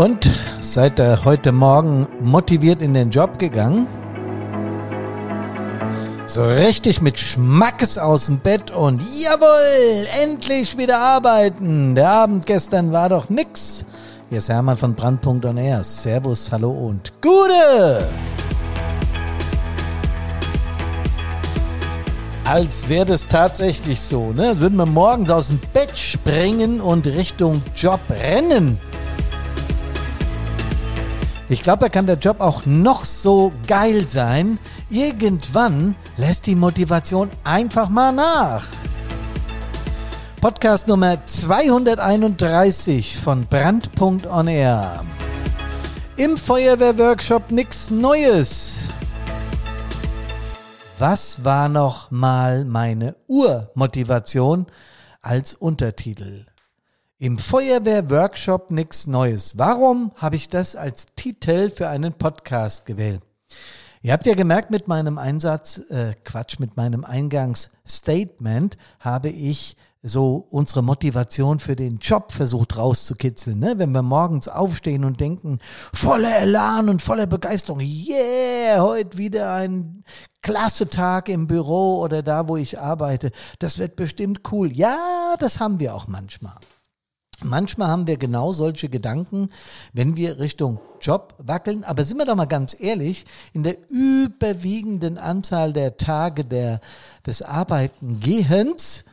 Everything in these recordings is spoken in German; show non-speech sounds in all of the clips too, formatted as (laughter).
Und seid ihr heute Morgen motiviert in den Job gegangen? So richtig mit Schmackes aus dem Bett und jawohl, endlich wieder arbeiten. Der Abend gestern war doch nix. Hier ist Hermann von Brandpunkt. Servus, hallo und Gute! Als wäre das tatsächlich so, ne? Als würden wir morgens aus dem Bett springen und Richtung Job rennen. Ich glaube, da kann der Job auch noch so geil sein. Irgendwann lässt die Motivation einfach mal nach. Podcast Nummer 231 von Brandpunkt on Air. Im Feuerwehrworkshop nichts Neues. Was war noch mal meine Urmotivation als Untertitel? Im Feuerwehr-Workshop nichts Neues. Warum habe ich das als Titel für einen Podcast gewählt? Ihr habt ja gemerkt, mit meinem Einsatz, äh, Quatsch, mit meinem Eingangsstatement habe ich so unsere Motivation für den Job versucht rauszukitzeln. Ne? Wenn wir morgens aufstehen und denken, voller Elan und voller Begeisterung, yeah, heute wieder ein klasse Tag im Büro oder da, wo ich arbeite. Das wird bestimmt cool. Ja, das haben wir auch manchmal. Manchmal haben wir genau solche Gedanken, wenn wir Richtung Job wackeln. Aber sind wir doch mal ganz ehrlich, in der überwiegenden Anzahl der Tage der, des Arbeitengehens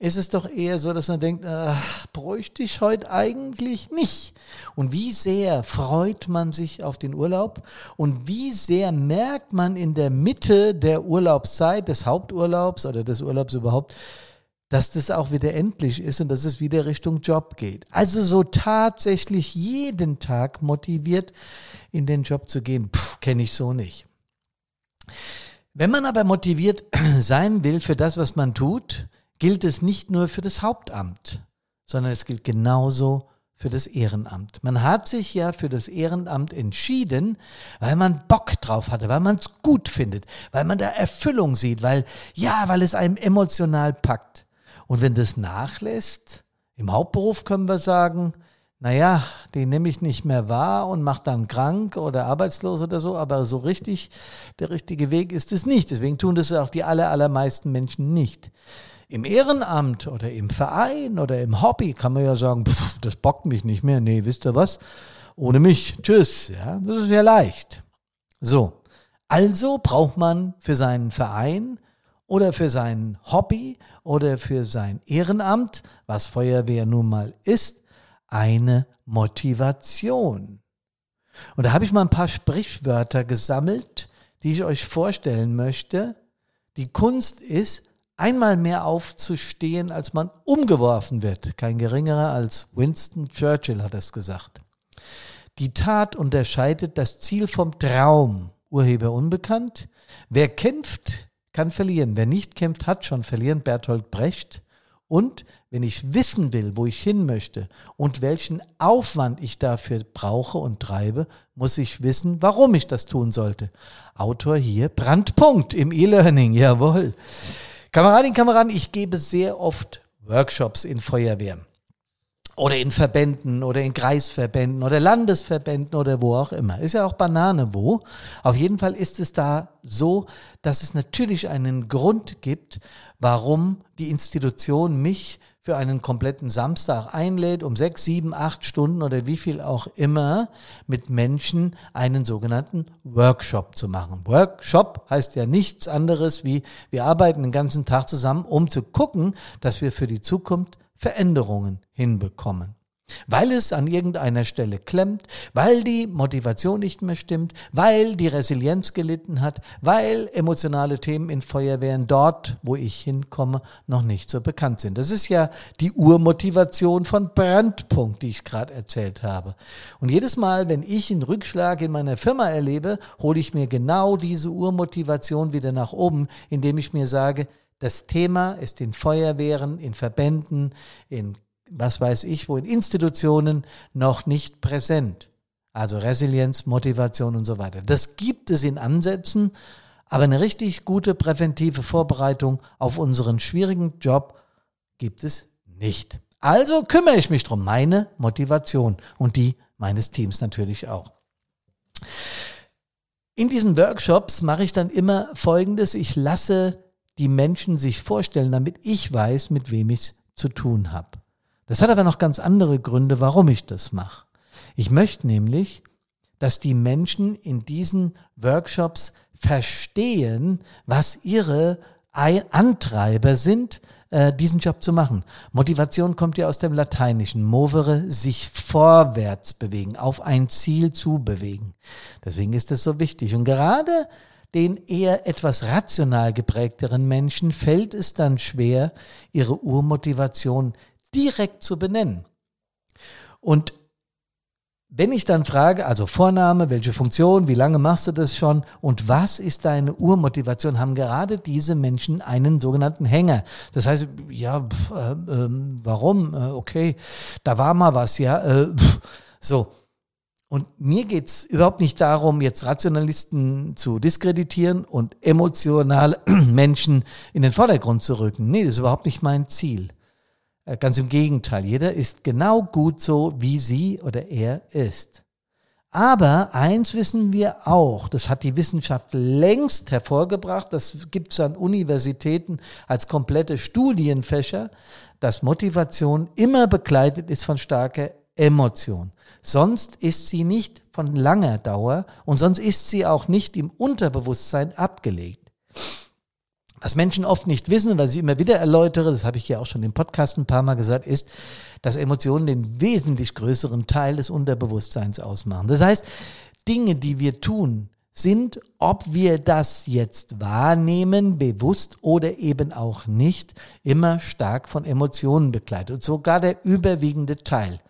ist es doch eher so, dass man denkt, ach, bräuchte ich heute eigentlich nicht. Und wie sehr freut man sich auf den Urlaub und wie sehr merkt man in der Mitte der Urlaubszeit, des Haupturlaubs oder des Urlaubs überhaupt, dass das auch wieder endlich ist und dass es wieder Richtung Job geht. Also so tatsächlich jeden Tag motiviert in den Job zu gehen, kenne ich so nicht. Wenn man aber motiviert (clears throat) sein will für das, was man tut, gilt es nicht nur für das Hauptamt, sondern es gilt genauso für das Ehrenamt. Man hat sich ja für das Ehrenamt entschieden, weil man Bock drauf hatte, weil man es gut findet, weil man da Erfüllung sieht, weil ja, weil es einem emotional packt. Und wenn das nachlässt, im Hauptberuf können wir sagen, naja, den nehme ich nicht mehr wahr und mache dann krank oder arbeitslos oder so, aber so richtig, der richtige Weg ist es nicht. Deswegen tun das auch die aller, allermeisten Menschen nicht. Im Ehrenamt oder im Verein oder im Hobby kann man ja sagen, pff, das bockt mich nicht mehr. Nee, wisst ihr was? Ohne mich. Tschüss. Ja, das ist ja leicht. So. Also braucht man für seinen Verein oder für sein Hobby oder für sein Ehrenamt, was Feuerwehr nun mal ist, eine Motivation. Und da habe ich mal ein paar Sprichwörter gesammelt, die ich euch vorstellen möchte. Die Kunst ist, einmal mehr aufzustehen, als man umgeworfen wird. Kein geringerer als Winston Churchill hat es gesagt. Die Tat unterscheidet das Ziel vom Traum. Urheber unbekannt. Wer kämpft, kann verlieren. Wer nicht kämpft, hat schon verlieren. Bertolt Brecht. Und wenn ich wissen will, wo ich hin möchte und welchen Aufwand ich dafür brauche und treibe, muss ich wissen, warum ich das tun sollte. Autor hier, Brandpunkt im E-Learning, jawohl. Kameradinnen, Kameraden, ich gebe sehr oft Workshops in Feuerwehren oder in Verbänden oder in Kreisverbänden oder Landesverbänden oder wo auch immer. Ist ja auch Banane wo. Auf jeden Fall ist es da so, dass es natürlich einen Grund gibt, warum die Institution mich für einen kompletten Samstag einlädt, um sechs, sieben, acht Stunden oder wie viel auch immer mit Menschen einen sogenannten Workshop zu machen. Workshop heißt ja nichts anderes wie, wir arbeiten den ganzen Tag zusammen, um zu gucken, dass wir für die Zukunft Veränderungen hinbekommen. Weil es an irgendeiner Stelle klemmt, weil die Motivation nicht mehr stimmt, weil die Resilienz gelitten hat, weil emotionale Themen in Feuerwehren dort, wo ich hinkomme, noch nicht so bekannt sind. Das ist ja die Urmotivation von Brandpunkt, die ich gerade erzählt habe. Und jedes Mal, wenn ich einen Rückschlag in meiner Firma erlebe, hole ich mir genau diese Urmotivation wieder nach oben, indem ich mir sage, das Thema ist in Feuerwehren, in Verbänden, in was weiß ich wo, in Institutionen noch nicht präsent. Also Resilienz, Motivation und so weiter. Das gibt es in Ansätzen, aber eine richtig gute präventive Vorbereitung auf unseren schwierigen Job gibt es nicht. Also kümmere ich mich drum, meine Motivation und die meines Teams natürlich auch. In diesen Workshops mache ich dann immer Folgendes. Ich lasse die Menschen sich vorstellen, damit ich weiß, mit wem ich zu tun habe. Das hat aber noch ganz andere Gründe, warum ich das mache. Ich möchte nämlich, dass die Menschen in diesen Workshops verstehen, was ihre Antreiber sind, äh, diesen Job zu machen. Motivation kommt ja aus dem Lateinischen. Movere, sich vorwärts bewegen, auf ein Ziel zu bewegen. Deswegen ist es so wichtig. Und gerade den eher etwas rational geprägteren Menschen fällt es dann schwer, ihre Urmotivation direkt zu benennen. Und wenn ich dann frage, also Vorname, welche Funktion, wie lange machst du das schon und was ist deine Urmotivation, haben gerade diese Menschen einen sogenannten Hänger. Das heißt, ja, pf, äh, äh, warum? Äh, okay, da war mal was, ja. Äh, pf, so. Und mir geht's überhaupt nicht darum, jetzt Rationalisten zu diskreditieren und emotionale (clears throat) Menschen in den Vordergrund zu rücken. Nee, das ist überhaupt nicht mein Ziel. Äh, ganz im Gegenteil, jeder ist genau gut so, wie sie oder er ist. Aber eins wissen wir auch, das hat die Wissenschaft längst hervorgebracht, das gibt es an Universitäten als komplette Studienfächer, dass Motivation immer begleitet ist von starker Emotion. Sonst ist sie nicht von langer Dauer und sonst ist sie auch nicht im Unterbewusstsein abgelegt. Was Menschen oft nicht wissen, weil ich immer wieder erläutere, das habe ich ja auch schon im Podcast ein paar Mal gesagt, ist, dass Emotionen den wesentlich größeren Teil des Unterbewusstseins ausmachen. Das heißt, Dinge, die wir tun, sind, ob wir das jetzt wahrnehmen, bewusst oder eben auch nicht, immer stark von Emotionen begleitet. Und sogar der überwiegende Teil.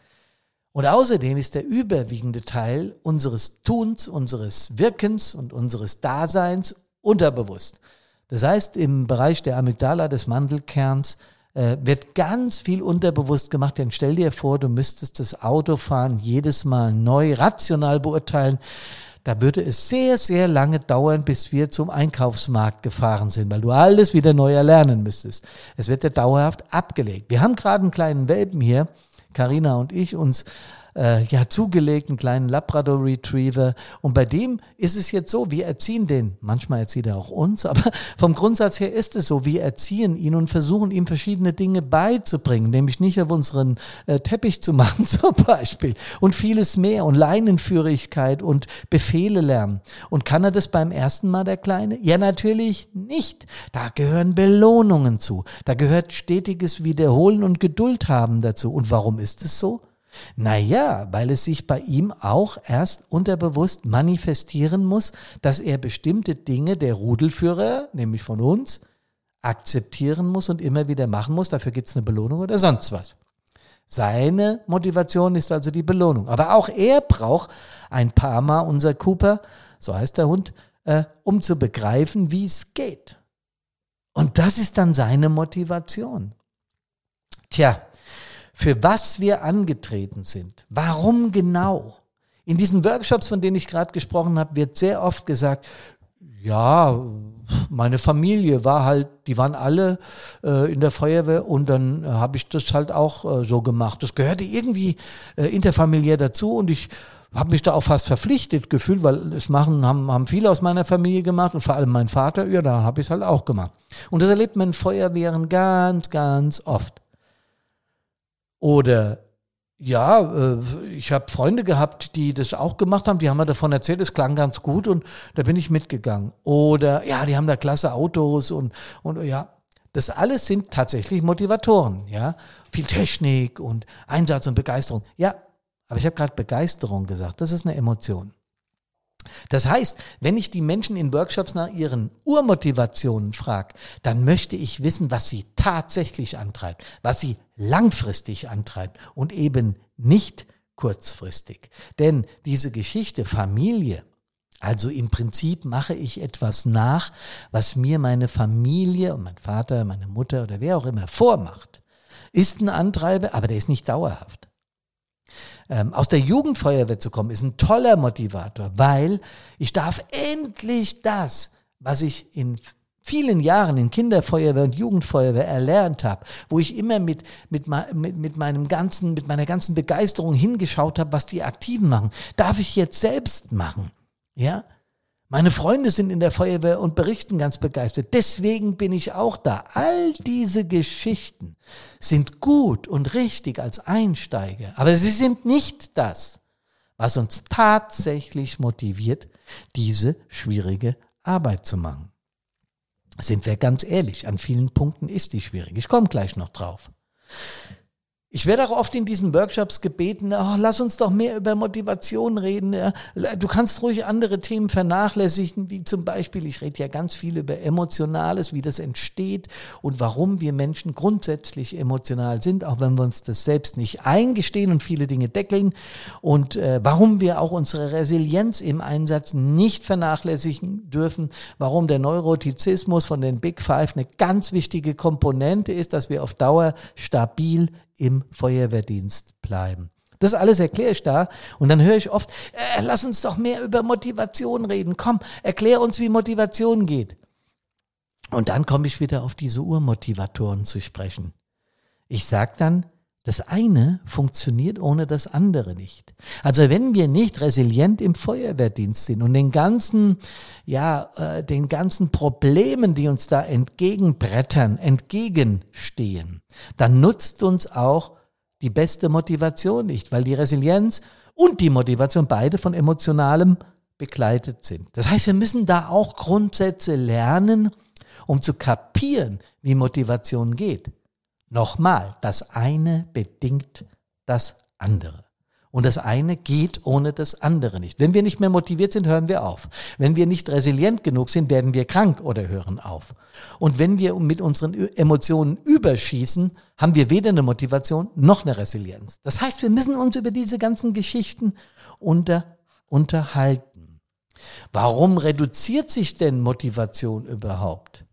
Und außerdem ist der überwiegende Teil unseres Tuns, unseres Wirkens und unseres Daseins unterbewusst. Das heißt, im Bereich der Amygdala, des Mandelkerns, äh, wird ganz viel unterbewusst gemacht. Denn stell dir vor, du müsstest das Autofahren jedes Mal neu rational beurteilen. Da würde es sehr, sehr lange dauern, bis wir zum Einkaufsmarkt gefahren sind, weil du alles wieder neu erlernen müsstest. Es wird ja dauerhaft abgelegt. Wir haben gerade einen kleinen Welpen hier, Karina und ich, uns äh, ja einen kleinen Labrador Retriever. Und bei dem ist es jetzt so, wir erziehen den. Manchmal erzieht er auch uns, aber (laughs) vom Grundsatz her ist es so, wir erziehen ihn und versuchen ihm verschiedene Dinge beizubringen, nämlich nicht auf unseren äh, Teppich zu (laughs) machen zum Beispiel und vieles mehr und Leinenführigkeit und Befehle lernen. Und kann er das beim ersten Mal, der Kleine? Ja, natürlich nicht. Da gehören Belohnungen zu. Da gehört stetiges Wiederholen und Geduld haben dazu. Und warum ist es so? Naja, weil es sich bei ihm auch erst unterbewusst manifestieren muss, dass er bestimmte Dinge der Rudelführer, nämlich von uns, akzeptieren muss und immer wieder machen muss. Dafür gibt es eine Belohnung oder sonst was. Seine Motivation ist also die Belohnung. Aber auch er braucht ein paar Mal, unser Cooper, so heißt der Hund, äh, um zu begreifen, wie es geht. Und das ist dann seine Motivation. Tja, für was wir angetreten sind. Warum genau? In diesen Workshops, von denen ich gerade gesprochen habe, wird sehr oft gesagt, ja, meine Familie war halt, die waren alle äh, in der Feuerwehr und dann äh, habe ich das halt auch äh, so gemacht. Das gehörte irgendwie äh, interfamiliär dazu und ich habe mich da auch fast verpflichtet gefühlt, weil es machen, haben, haben viele aus meiner Familie gemacht und vor allem mein Vater, ja, da habe ich es halt auch gemacht. Und das erlebt man in Feuerwehren ganz, ganz oft. Oder ja, äh, ich habe Freunde gehabt, die das auch gemacht haben, die haben mir davon erzählt, es klang ganz gut und da bin ich mitgegangen. Oder ja, die haben da klasse Autos und, und ja, das alles sind tatsächlich Motivatoren, ja. Viel Technik und Einsatz und Begeisterung. Ja, aber ich habe gerade Begeisterung gesagt, das ist eine Emotion. Das heißt, wenn ich die Menschen in Workshops nach ihren Urmotivationen frage, dann möchte ich wissen, was sie tatsächlich antreibt, was sie langfristig antreibt und eben nicht kurzfristig. Denn diese Geschichte Familie, also im Prinzip mache ich etwas nach, was mir meine Familie und mein Vater, meine Mutter oder wer auch immer vormacht, ist ein Antreiber, aber der ist nicht dauerhaft ähm, aus der Jugendfeuerwehr zu kommen, ist ein toller Motivator, weil ich darf endlich das, was ich in vielen Jahren in Kinderfeuerwehr und Jugendfeuerwehr erlernt habe, wo ich immer mit, mit, mit, mit meinem ganzen, mit meiner ganzen Begeisterung hingeschaut habe, was die Aktiven machen, darf ich jetzt selbst machen. Ja? Meine Freunde sind in der Feuerwehr und berichten ganz begeistert. Deswegen bin ich auch da. All diese Geschichten sind gut und richtig als Einsteiger, aber sie sind nicht das, was uns tatsächlich motiviert, diese schwierige Arbeit zu machen. Sind wir ganz ehrlich, an vielen Punkten ist die schwierig. Ich komme gleich noch drauf. Ich werde auch oft in diesen Workshops gebeten, oh, lass uns doch mehr über Motivation reden. Du kannst ruhig andere Themen vernachlässigen, wie zum Beispiel, ich rede ja ganz viel über Emotionales, wie das entsteht und warum wir Menschen grundsätzlich emotional sind, auch wenn wir uns das selbst nicht eingestehen und viele Dinge deckeln und äh, warum wir auch unsere Resilienz im Einsatz nicht vernachlässigen dürfen, warum der Neurotizismus von den Big Five eine ganz wichtige Komponente ist, dass wir auf Dauer stabil im Feuerwehrdienst bleiben. Das alles erkläre ich da und dann höre ich oft, äh, lass uns doch mehr über Motivation reden. Komm, erklär uns, wie Motivation geht. Und dann komme ich wieder auf diese Urmotivatoren zu sprechen. Ich sage dann, das eine funktioniert ohne das andere nicht. Also wenn wir nicht resilient im Feuerwehrdienst sind und den ganzen, ja, äh, den ganzen Problemen, die uns da entgegenbrettern, entgegenstehen, dann nutzt uns auch die beste Motivation nicht, weil die Resilienz und die Motivation beide von emotionalem begleitet sind. Das heißt, wir müssen da auch Grundsätze lernen, um zu kapieren, wie Motivation geht. Nochmal, das eine bedingt das andere. Und das eine geht ohne das andere nicht. Wenn wir nicht mehr motiviert sind, hören wir auf. Wenn wir nicht resilient genug sind, werden wir krank oder hören auf. Und wenn wir mit unseren Emotionen überschießen, haben wir weder eine Motivation noch eine Resilienz. Das heißt, wir müssen uns über diese ganzen Geschichten unter, unterhalten. Warum reduziert sich denn Motivation überhaupt?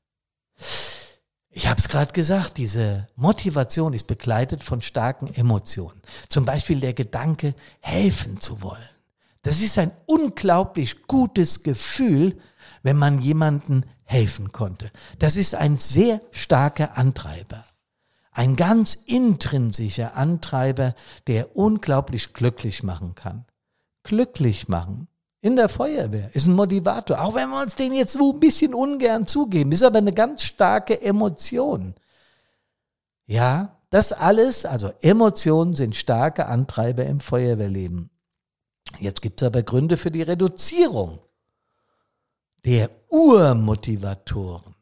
Ich habe es gerade gesagt, diese Motivation ist begleitet von starken Emotionen. Zum Beispiel der Gedanke, helfen zu wollen. Das ist ein unglaublich gutes Gefühl, wenn man jemanden helfen konnte. Das ist ein sehr starker Antreiber. Ein ganz intrinsischer Antreiber, der unglaublich glücklich machen kann. Glücklich machen in der Feuerwehr, ist ein Motivator, auch wenn wir uns den jetzt so ein bisschen ungern zugeben, ist aber eine ganz starke Emotion. Ja, das alles, also Emotionen sind starke Antreiber im Feuerwehrleben. Jetzt gibt es aber Gründe für die Reduzierung der Urmotivatoren.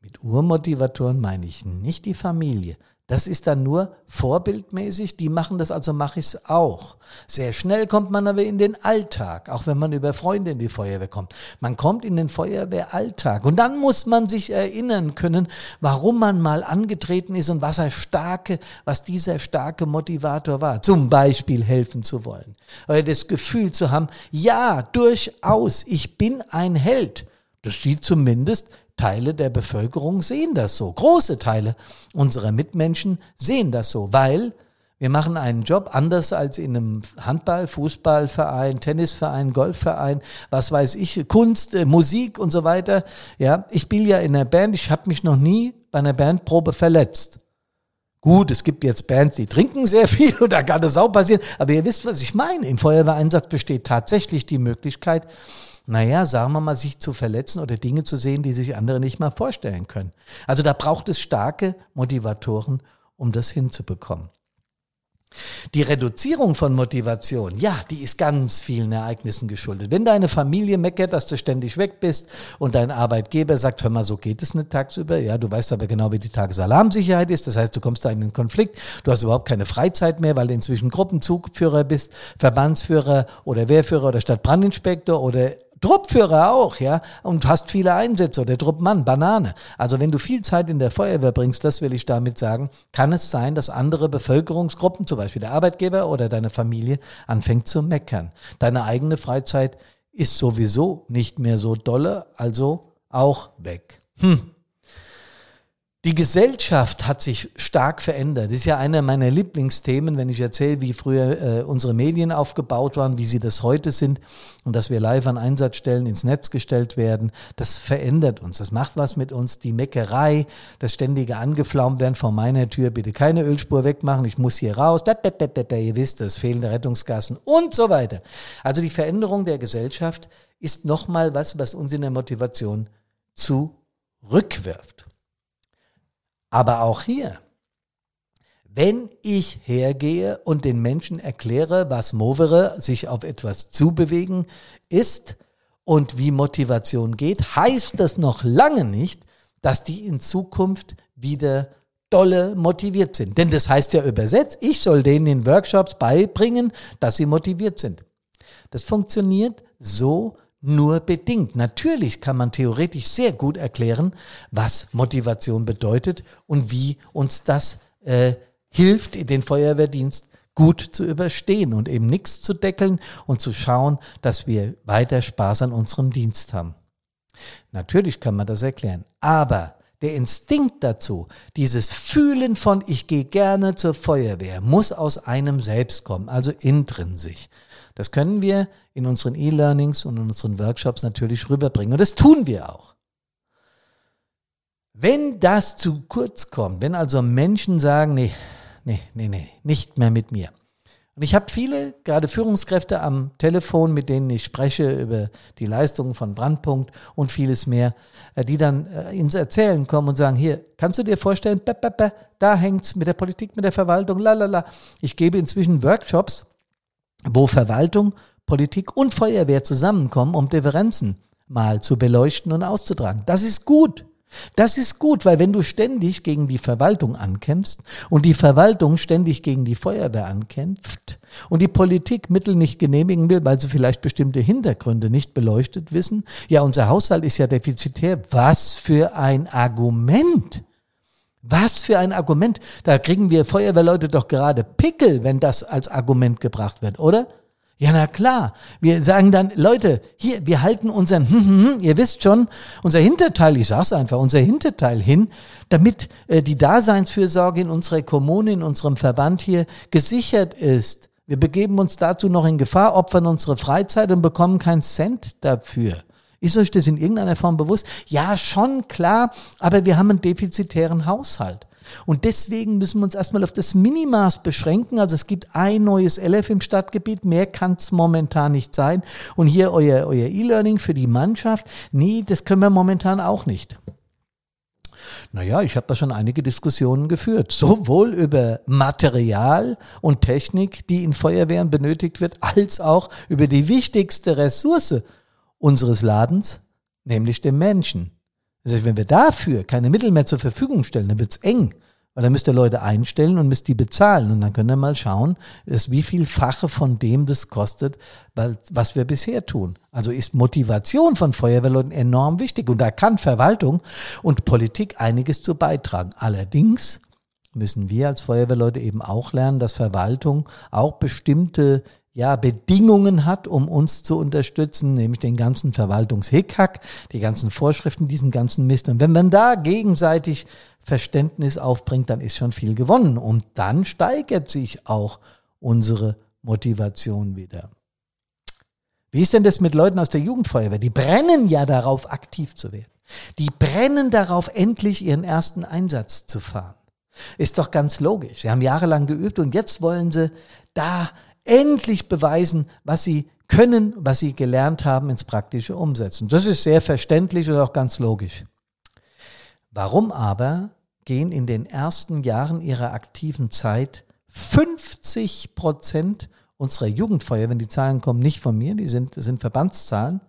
Mit Urmotivatoren meine ich nicht die Familie, das ist dann nur vorbildmäßig, die machen das, also mache ich es auch. Sehr schnell kommt man aber in den Alltag, auch wenn man über Freunde in die Feuerwehr kommt. Man kommt in den Feuerwehralltag und dann muss man sich erinnern können, warum man mal angetreten ist und was er starke, was dieser starke Motivator war. Zum Beispiel helfen zu wollen. Oder das Gefühl zu haben, ja, durchaus, ich bin ein Held. Das sieht zumindest Teile der Bevölkerung sehen das so. Große Teile unserer Mitmenschen sehen das so, weil wir machen einen Job anders als in einem Handball, Fußballverein, Tennisverein, Golfverein, was weiß ich, Kunst, äh, Musik und so weiter. Ja, ich spiele ja in einer Band, ich habe mich noch nie bei einer Bandprobe verletzt. Gut, es gibt jetzt Bands, die trinken sehr (laughs) viel und da kann das auch passieren, aber ihr wisst, was ich meine. Im Feuerwehreinsatz besteht tatsächlich die Möglichkeit, naja, sagen wir mal, sich zu verletzen oder Dinge zu sehen, die sich andere nicht mal vorstellen können. Also da braucht es starke Motivatoren, um das hinzubekommen. Die Reduzierung von Motivation, ja, die ist ganz vielen Ereignissen geschuldet. Wenn deine Familie meckert, dass du ständig weg bist und dein Arbeitgeber sagt, hör mal, so geht es nicht tagsüber, ja, du weißt aber genau, wie die Tagesalarmsicherheit ist, das heißt, du kommst da in einen Konflikt, du hast überhaupt keine Freizeit mehr, weil du inzwischen Gruppenzugführer bist, Verbandsführer oder Wehrführer oder Stadtbrandinspektor oder Truppführer auch, ja, und hast viele Einsätze oder Truppmann, Banane. Also wenn du viel Zeit in der Feuerwehr bringst, das will ich damit sagen, kann es sein, dass andere Bevölkerungsgruppen, zum Beispiel der Arbeitgeber oder deine Familie, anfängt zu meckern. Deine eigene Freizeit ist sowieso nicht mehr so dolle, also auch weg. Hm. Die Gesellschaft hat sich stark verändert. Das ist ja einer meiner Lieblingsthemen, wenn ich erzähle, wie früher äh, unsere Medien aufgebaut waren, wie sie das heute sind und dass wir live an Einsatzstellen ins Netz gestellt werden. Das verändert uns. Das macht was mit uns. Die Meckerei, das ständige Angeflaumt werden vor meiner Tür. Bitte keine Ölspur wegmachen. Ich muss hier raus. Ihr wisst das. Fehlende Rettungsgassen und so weiter. Also die Veränderung der Gesellschaft ist nochmal was, was uns in der Motivation zurückwirft. Aber auch hier, wenn ich hergehe und den Menschen erkläre, was Movere, sich auf etwas zubewegen, ist und wie Motivation geht, heißt das noch lange nicht, dass die in Zukunft wieder dolle motiviert sind. Denn das heißt ja übersetzt, ich soll denen in Workshops beibringen, dass sie motiviert sind. Das funktioniert so nur bedingt. Natürlich kann man theoretisch sehr gut erklären, was Motivation bedeutet und wie uns das äh, hilft, den Feuerwehrdienst gut zu überstehen und eben nichts zu deckeln und zu schauen, dass wir weiter Spaß an unserem Dienst haben. Natürlich kann man das erklären, aber der Instinkt dazu, dieses Fühlen von ich gehe gerne zur Feuerwehr, muss aus einem selbst kommen, also intrinsisch. Das können wir in unseren E-Learnings und in unseren Workshops natürlich rüberbringen. Und das tun wir auch. Wenn das zu kurz kommt, wenn also Menschen sagen, nee, nee, nee, nee, nicht mehr mit mir. Und ich habe viele, gerade Führungskräfte am Telefon, mit denen ich spreche über die Leistungen von Brandpunkt und vieles mehr, äh, die dann äh, ins Erzählen kommen und sagen, hier, kannst du dir vorstellen, da hängt es mit der Politik, mit der Verwaltung, lalala. Ich gebe inzwischen Workshops, wo Verwaltung, Politik und Feuerwehr zusammenkommen, um Differenzen mal zu beleuchten und auszutragen. Das ist gut. Das ist gut, weil wenn du ständig gegen die Verwaltung ankämpfst und die Verwaltung ständig gegen die Feuerwehr ankämpft und die Politik Mittel nicht genehmigen will, weil sie vielleicht bestimmte Hintergründe nicht beleuchtet wissen, ja, unser Haushalt ist ja defizitär. Was für ein Argument! Was für ein Argument. Da kriegen wir Feuerwehrleute doch gerade Pickel, wenn das als Argument gebracht wird, oder? Ja, na klar. Wir sagen dann, Leute, hier, wir halten unseren, hm, hm, hm, ihr wisst schon, unser Hinterteil, ich sag's einfach, unser Hinterteil hin, damit äh, die Daseinsfürsorge in unserer Kommune, in unserem Verband hier gesichert ist. Wir begeben uns dazu noch in Gefahr, opfern unsere Freizeit und bekommen keinen Cent dafür. Ist euch das in irgendeiner Form bewusst? Ja, schon klar, aber wir haben einen defizitären Haushalt. Und deswegen müssen wir uns erstmal auf das Minimaß beschränken. Also es gibt ein neues LF im Stadtgebiet, mehr kann es momentan nicht sein. Und hier euer, euer E-Learning für die Mannschaft, nee, das können wir momentan auch nicht. Naja, ich habe da schon einige Diskussionen geführt, sowohl über Material und Technik, die in Feuerwehren benötigt wird, als auch über die wichtigste Ressource, unseres Ladens, nämlich dem Menschen. Das heißt, wenn wir dafür keine Mittel mehr zur Verfügung stellen, dann wird's eng. Weil dann müsst ihr Leute einstellen und müsst die bezahlen. Und dann könnt ihr mal schauen, ist wie viel Fache von dem das kostet, was wir bisher tun. Also ist Motivation von Feuerwehrleuten enorm wichtig. Und da kann Verwaltung und Politik einiges zu beitragen. Allerdings müssen wir als Feuerwehrleute eben auch lernen, dass Verwaltung auch bestimmte ja, Bedingungen hat, um uns zu unterstützen, nämlich den ganzen Verwaltungshickhack, die ganzen Vorschriften, diesen ganzen Mist. Und wenn man da gegenseitig Verständnis aufbringt, dann ist schon viel gewonnen. Und dann steigert sich auch unsere Motivation wieder. Wie ist denn das mit Leuten aus der Jugendfeuerwehr? Die brennen ja darauf, aktiv zu werden. Die brennen darauf, endlich ihren ersten Einsatz zu fahren. Ist doch ganz logisch. Sie haben jahrelang geübt und jetzt wollen sie da endlich beweisen, was sie können, was sie gelernt haben, ins Praktische umsetzen. Das ist sehr verständlich und auch ganz logisch. Warum aber gehen in den ersten Jahren ihrer aktiven Zeit 50 Prozent unserer Jugendfeuer, wenn die Zahlen kommen nicht von mir, die sind, sind Verbandszahlen,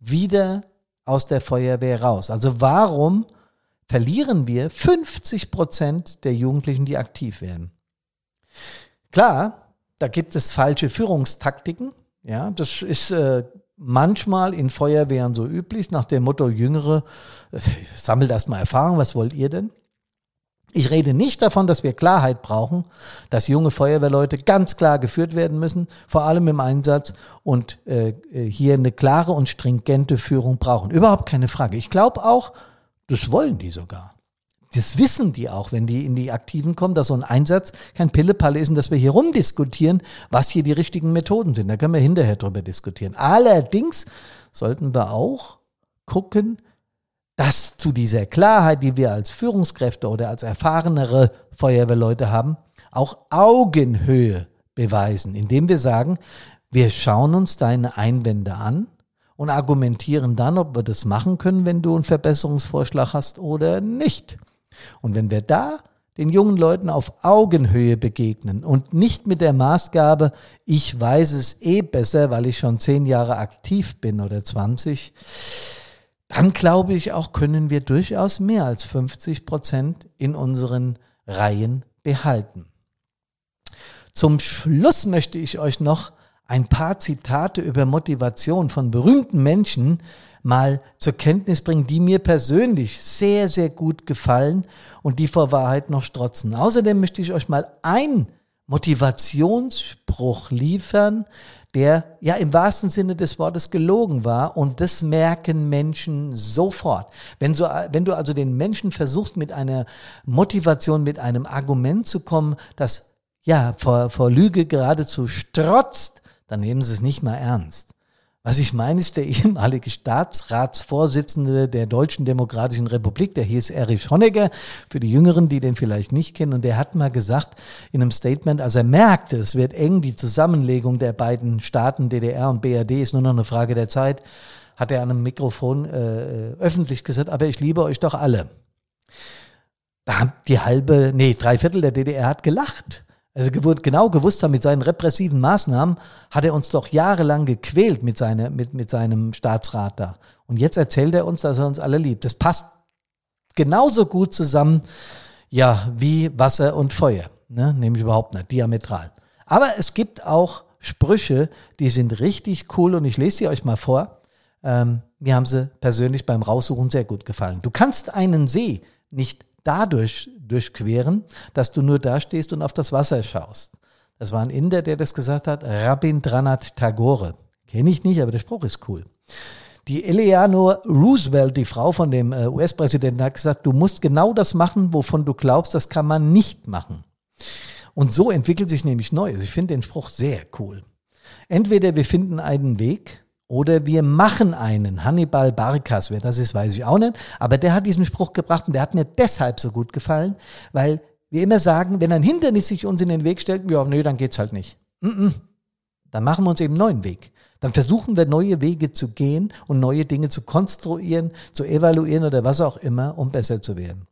wieder aus der Feuerwehr raus? Also warum verlieren wir 50 Prozent der Jugendlichen, die aktiv werden? Klar, da gibt es falsche Führungstaktiken. Ja, das ist äh, manchmal in Feuerwehren so üblich, nach dem Motto Jüngere, (laughs) sammelt erstmal Erfahrung, was wollt ihr denn? Ich rede nicht davon, dass wir Klarheit brauchen, dass junge Feuerwehrleute ganz klar geführt werden müssen, vor allem im Einsatz und äh, äh hier eine klare und stringente Führung brauchen. Überhaupt keine Frage. Ich glaube auch, das wollen die sogar. das wissen die auch, wenn die in die Aktiven kommen, dass so ein Einsatz kein Pillepalle ist und dass wir hier rumdiskutieren, was hier die richtigen Methoden sind. Da können wir hinterher drüber diskutieren. Allerdings sollten wir auch gucken, dass zu dieser Klarheit, die wir als Führungskräfte oder als erfahrenere Feuerwehrleute haben, auch Augenhöhe beweisen, indem wir sagen, wir schauen uns deine Einwände an und argumentieren dann, ob wir das machen können, wenn du einen Verbesserungsvorschlag hast oder nicht. Und wenn wir da den jungen Leuten auf Augenhöhe begegnen und nicht mit der Maßgabe, ich weiß es eh besser, weil ich schon zehn Jahre aktiv bin oder 20, dann glaube ich auch, können wir durchaus mehr als 50 Prozent in unseren Reihen behalten. Zum Schluss möchte ich euch noch ein paar Zitate über Motivation von berühmten Menschen mal zur Kenntnis bringen, die mir persönlich sehr, sehr gut gefallen und die vor Wahrheit noch strotzen. Außerdem möchte ich euch mal einen Motivationsspruch liefern, der ja im wahrsten Sinne des Wortes gelogen war und das merken Menschen sofort. Wenn, so, wenn du also den Menschen versuchst mit einer Motivation, mit einem Argument zu kommen, das ja vor, vor Lüge geradezu strotzt, dann nehmen sie es nicht mal ernst. Was ich meine, ist der ehemalige Staatsratsvorsitzende der Deutschen Demokratischen Republik, der hieß Erich Honecker, für die Jüngeren, die den vielleicht nicht kennen, und der hat mal gesagt in einem Statement, als er merkte, es wird eng, die Zusammenlegung der beiden Staaten DDR und BRD ist nur noch eine Frage der Zeit, hat er an einem Mikrofon äh, öffentlich gesagt, aber ich liebe euch doch alle. Da haben die halbe, nee, drei Viertel der DDR hat gelacht. Also genau gewusst haben, mit seinen repressiven Maßnahmen hat er uns doch jahrelang gequält mit, seine, mit, mit seinem Staatsrat da. Und jetzt erzählt er uns, dass er uns alle liebt. Das passt genauso gut zusammen, ja, wie Wasser und Feuer. Ne? Nämlich überhaupt nicht, diametral. Aber es gibt auch Sprüche, die sind richtig cool und ich lese sie euch mal vor. Ähm, mir haben sie persönlich beim Raussuchen sehr gut gefallen. Du kannst einen See nicht dadurch durchqueren, dass du nur da stehst und auf das Wasser schaust. Das war ein Inder, der das gesagt hat, Rabindranath Tagore. Kenne ich nicht, aber der Spruch ist cool. Die Eleanor Roosevelt, die Frau von dem äh, US-Präsidenten, hat gesagt, du musst genau das machen, wovon du glaubst, das kann man nicht machen. Und so entwickelt sich nämlich Neues. Ich finde den Spruch sehr cool. Entweder wir finden einen Weg, oder wir machen einen. Hannibal Barkas, wer das ist, weiß ich auch nicht. Aber der hat diesen Spruch gebracht und der hat mir deshalb so gut gefallen, weil wir immer sagen, wenn ein Hindernis sich uns in den Weg stellt, ja, nö, dann geht's halt nicht. Mm -mm. Dann machen wir uns eben neuen Weg. Dann versuchen wir neue Wege zu gehen und neue Dinge zu konstruieren, zu evaluieren oder was auch immer, um besser zu werden.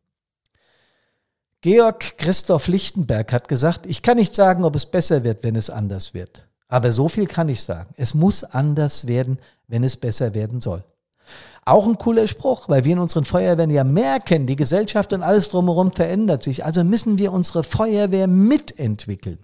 Georg Christoph Lichtenberg hat gesagt, ich kann nicht sagen, ob es besser wird, wenn es anders wird. Aber so viel kann ich sagen. Es muss anders werden, wenn es besser werden soll. Auch ein cooler Spruch, weil wir in unseren Feuerwehren ja merken, die Gesellschaft und alles drumherum verändert sich. Also müssen wir unsere Feuerwehr mitentwickeln.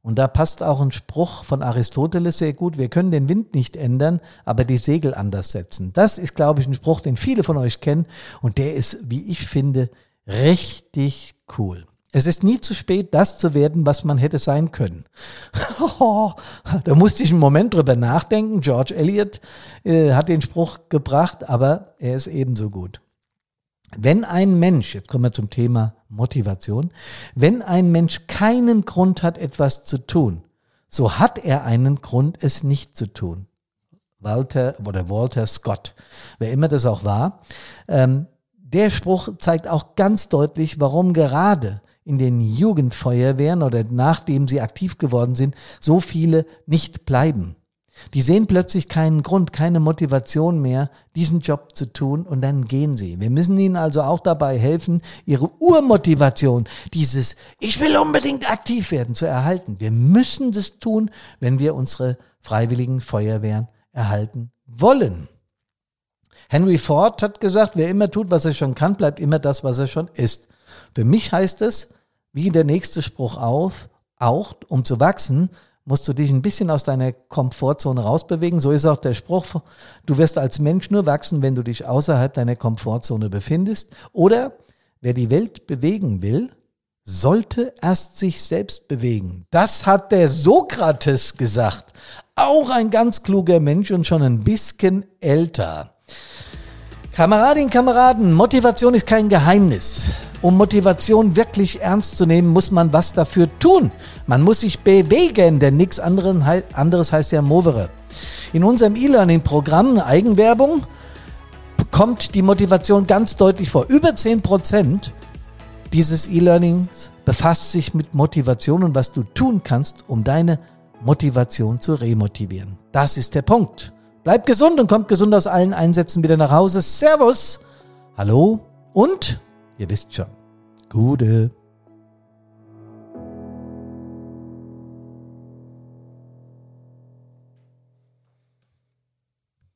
Und da passt auch ein Spruch von Aristoteles sehr gut. Wir können den Wind nicht ändern, aber die Segel anders setzen. Das ist, glaube ich, ein Spruch, den viele von euch kennen. Und der ist, wie ich finde, richtig cool. Es ist nie zu spät, das zu werden, was man hätte sein können. (laughs) da musste ich einen Moment drüber nachdenken. George Eliot äh, hat den Spruch gebracht, aber er ist ebenso gut. Wenn ein Mensch, jetzt kommen wir zum Thema Motivation, wenn ein Mensch keinen Grund hat, etwas zu tun, so hat er einen Grund, es nicht zu tun. Walter oder Walter Scott, wer immer das auch war, ähm, der Spruch zeigt auch ganz deutlich, warum gerade in den Jugendfeuerwehren oder nachdem sie aktiv geworden sind, so viele nicht bleiben. Die sehen plötzlich keinen Grund, keine Motivation mehr, diesen Job zu tun und dann gehen sie. Wir müssen ihnen also auch dabei helfen, ihre Urmotivation, dieses Ich will unbedingt aktiv werden, zu erhalten. Wir müssen das tun, wenn wir unsere freiwilligen Feuerwehren erhalten wollen. Henry Ford hat gesagt, wer immer tut, was er schon kann, bleibt immer das, was er schon ist. Für mich heißt es, wie der nächste Spruch auf, auch um zu wachsen, musst du dich ein bisschen aus deiner Komfortzone rausbewegen. So ist auch der Spruch, du wirst als Mensch nur wachsen, wenn du dich außerhalb deiner Komfortzone befindest. Oder wer die Welt bewegen will, sollte erst sich selbst bewegen. Das hat der Sokrates gesagt. Auch ein ganz kluger Mensch und schon ein bisschen älter. Kameradinnen, Kameraden, Motivation ist kein Geheimnis. Um Motivation wirklich ernst zu nehmen, muss man was dafür tun. Man muss sich bewegen, denn nichts anderes heißt ja Movere. In unserem E-Learning-Programm Eigenwerbung kommt die Motivation ganz deutlich vor. Über 10 Prozent dieses E-Learnings befasst sich mit Motivation und was du tun kannst, um deine Motivation zu remotivieren. Das ist der Punkt. Bleibt gesund und kommt gesund aus allen Einsätzen wieder nach Hause. Servus, hallo und ihr wisst schon, Gute.